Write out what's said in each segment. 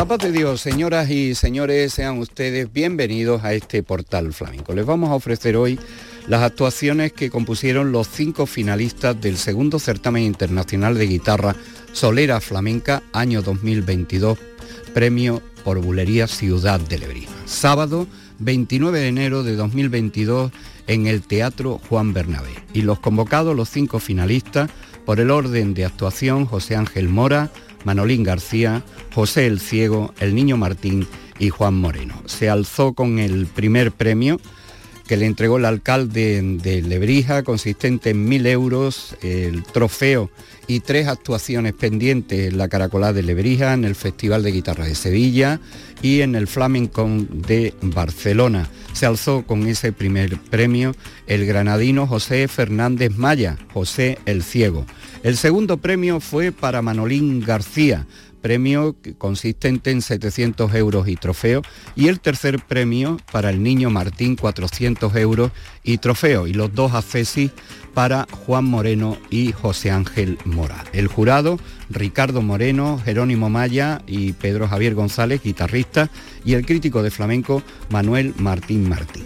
La paz de Dios, señoras y señores, sean ustedes bienvenidos a este portal flamenco. Les vamos a ofrecer hoy las actuaciones que compusieron los cinco finalistas del segundo certamen internacional de guitarra Solera Flamenca año 2022, premio por Bulería Ciudad de Lebrija. Sábado 29 de enero de 2022 en el Teatro Juan Bernabé. Y los convocados, los cinco finalistas, por el orden de actuación José Ángel Mora, Manolín García, José el Ciego, el Niño Martín y Juan Moreno. Se alzó con el primer premio que le entregó el alcalde de Lebrija, consistente en mil euros, el trofeo y tres actuaciones pendientes en la Caracolá de Lebrija, en el Festival de Guitarra de Sevilla y en el Flamenco de Barcelona. Se alzó con ese primer premio el granadino José Fernández Maya, José el Ciego. El segundo premio fue para Manolín García, premio consistente en 700 euros y trofeo, y el tercer premio para el niño Martín, 400 euros y trofeo, y los dos accesis para Juan Moreno y José Ángel Mora. El jurado, Ricardo Moreno, Jerónimo Maya y Pedro Javier González, guitarrista, y el crítico de flamenco, Manuel Martín Martín.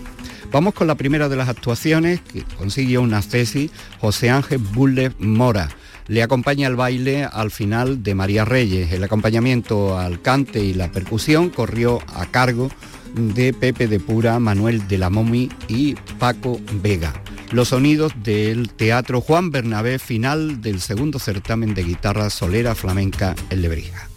Vamos con la primera de las actuaciones, que consiguió una accesis, José Ángel Bulle Mora le acompaña el baile al final de María Reyes. El acompañamiento al cante y la percusión corrió a cargo de Pepe de Pura, Manuel de la Momi y Paco Vega. Los sonidos del Teatro Juan Bernabé, final del segundo certamen de guitarra solera flamenca en Lebrija.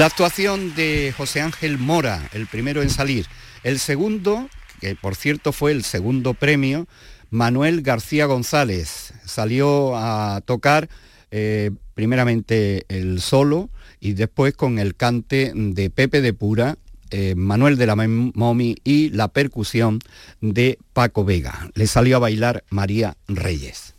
La actuación de José Ángel Mora, el primero en salir. El segundo, que por cierto fue el segundo premio, Manuel García González. Salió a tocar eh, primeramente el solo y después con el cante de Pepe de Pura, eh, Manuel de la Momi y la percusión de Paco Vega. Le salió a bailar María Reyes.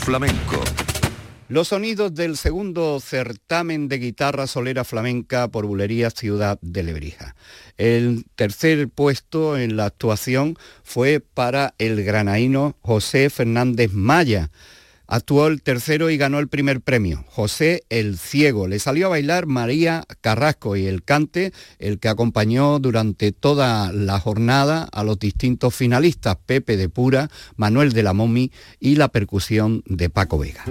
Flamenco. Los sonidos del segundo certamen de guitarra solera flamenca por Bulerías Ciudad de Lebrija. El tercer puesto en la actuación fue para el granaíno José Fernández Maya Actuó el tercero y ganó el primer premio. José el Ciego. Le salió a bailar María Carrasco y el cante, el que acompañó durante toda la jornada a los distintos finalistas, Pepe de Pura, Manuel de la Momi y la percusión de Paco Vega.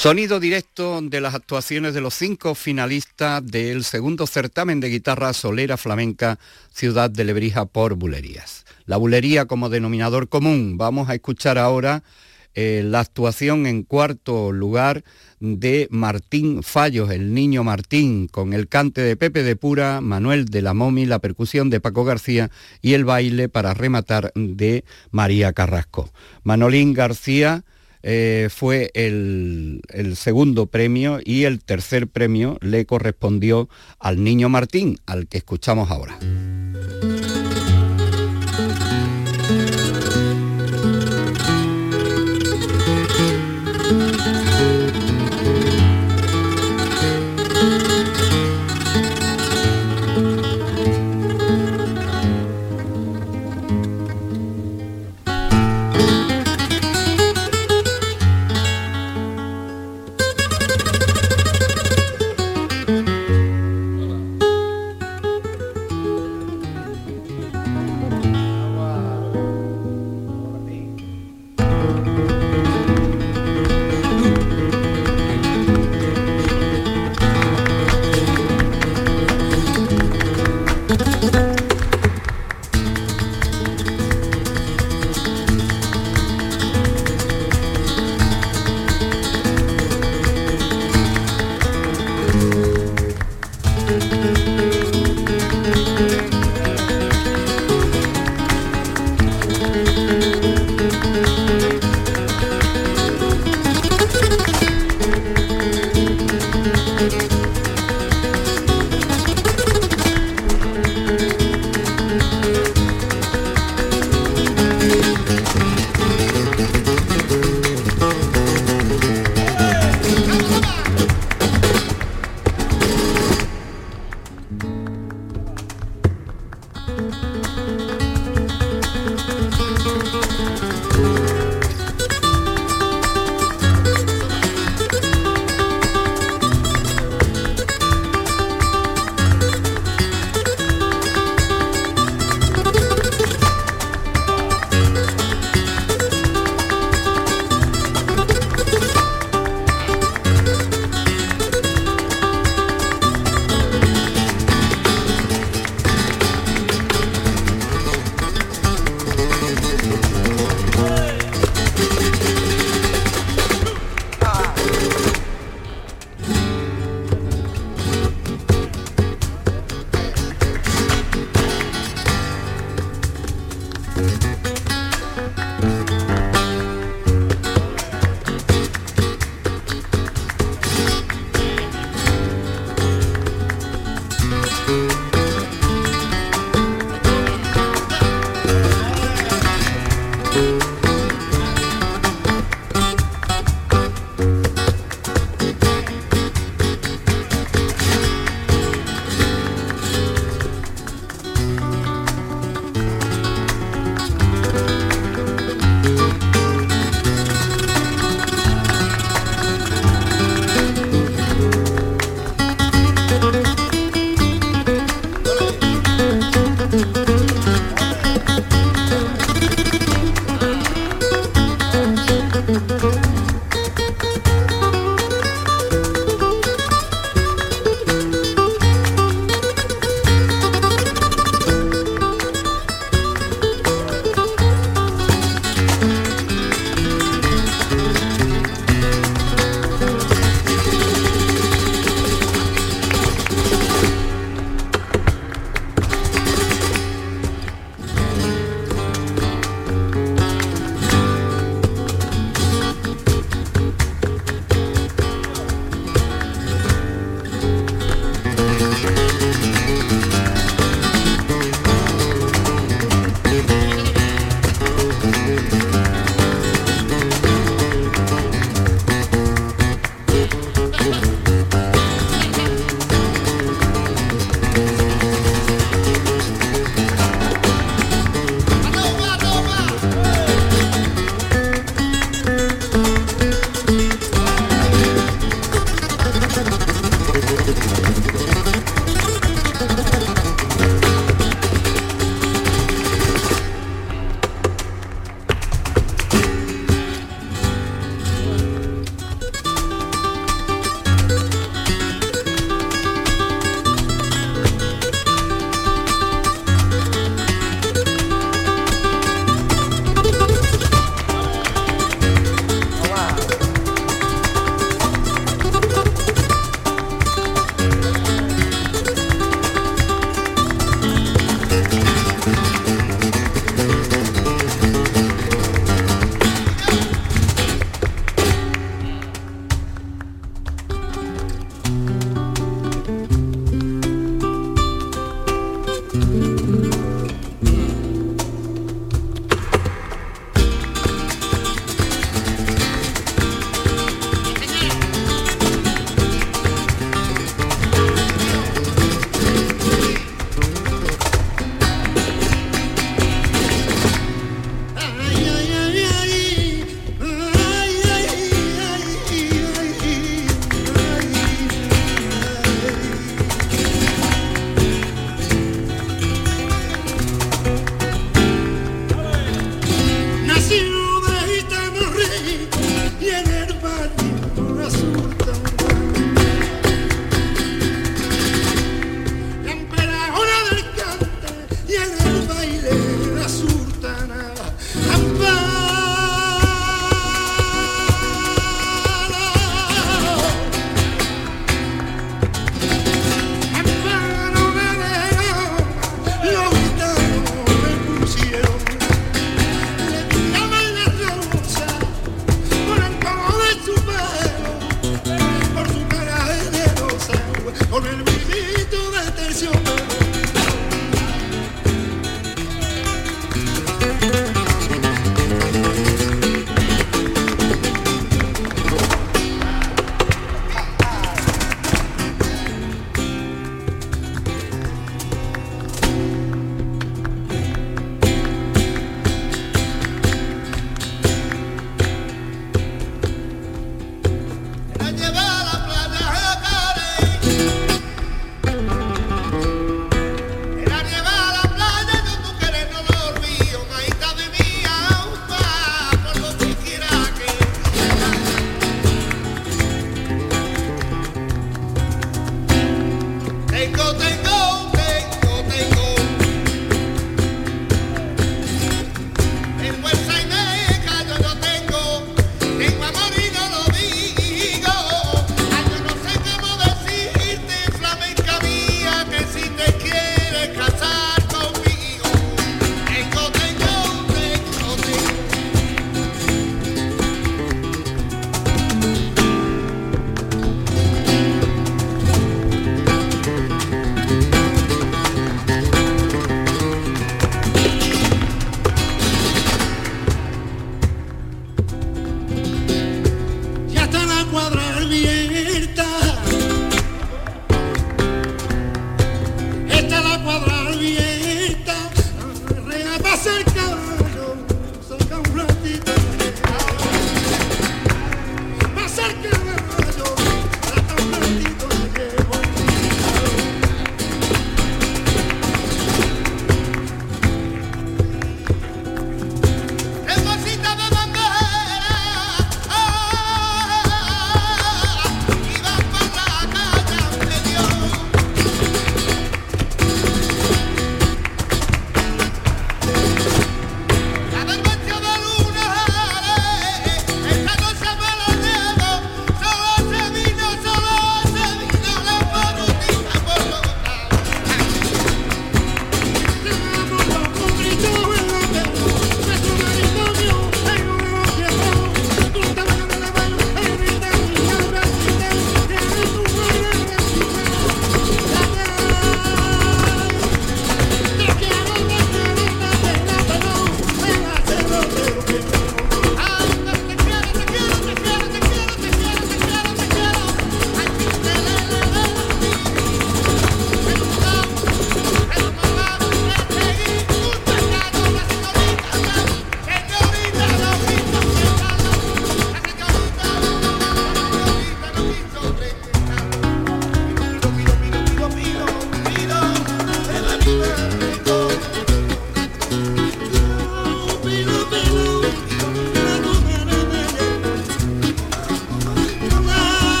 Sonido directo de las actuaciones de los cinco finalistas del segundo certamen de guitarra solera flamenca Ciudad de Lebrija por Bulerías. La bulería como denominador común. Vamos a escuchar ahora eh, la actuación en cuarto lugar de Martín Fallos, el niño Martín, con el cante de Pepe de Pura, Manuel de la Momi, la percusión de Paco García y el baile para rematar de María Carrasco. Manolín García eh, fue el, el, segundo premio y el tercer premio le correspondió al niño Martín, al que escuchamos ahora.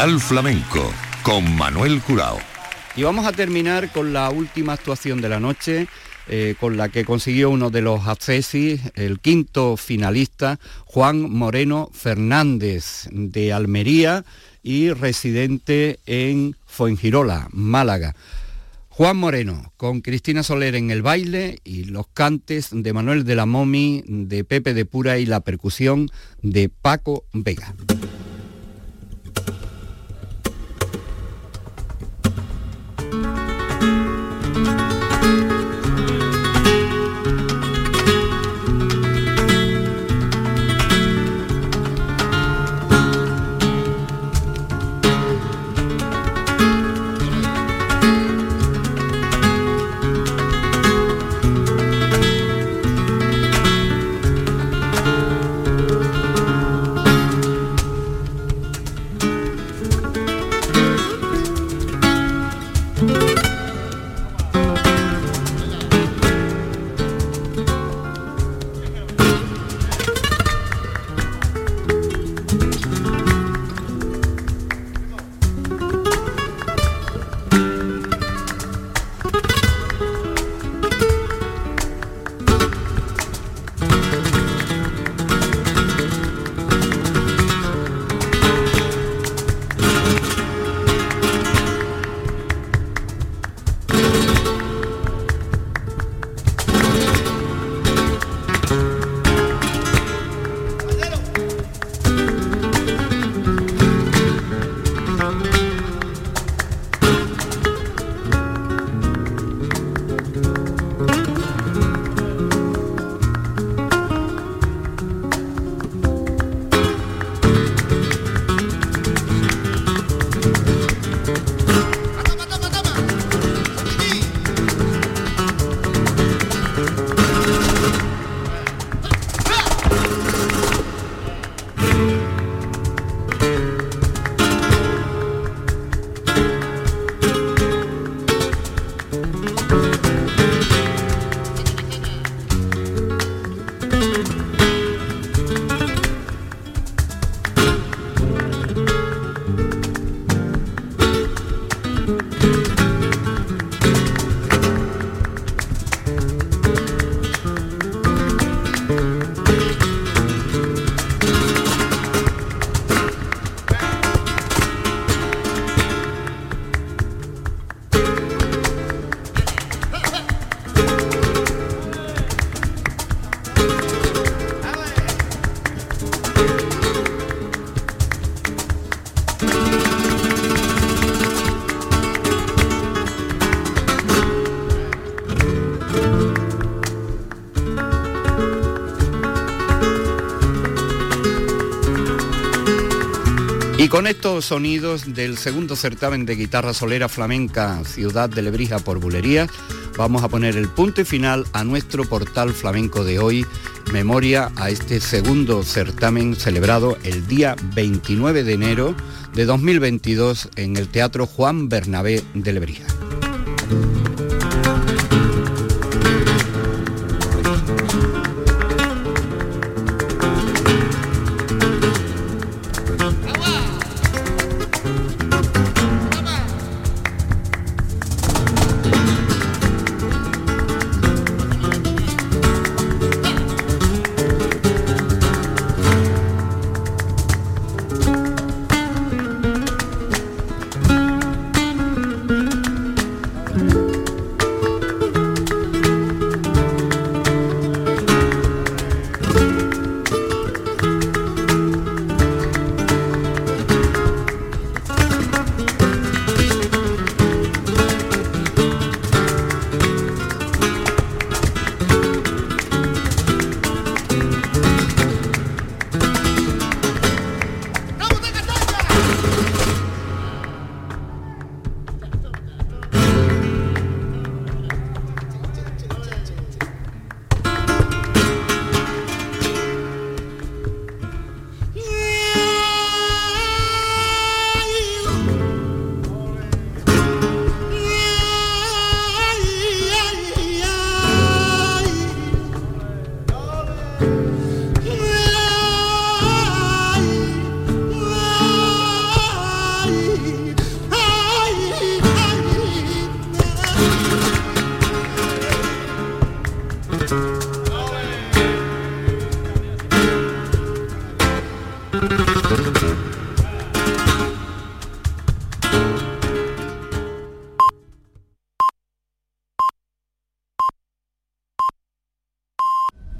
Flamenco con Manuel Curao. Y vamos a terminar con la última actuación de la noche, eh, con la que consiguió uno de los accesis, el quinto finalista, Juan Moreno Fernández, de Almería y residente en Fuengirola, Málaga. Juan Moreno, con Cristina Soler en el baile y los cantes de Manuel de la Momi, de Pepe de Pura y la percusión de Paco Vega. Con estos sonidos del segundo certamen de guitarra solera flamenca Ciudad de Lebrija por Bulería, vamos a poner el punto y final a nuestro portal flamenco de hoy, memoria a este segundo certamen celebrado el día 29 de enero de 2022 en el Teatro Juan Bernabé de Lebrija.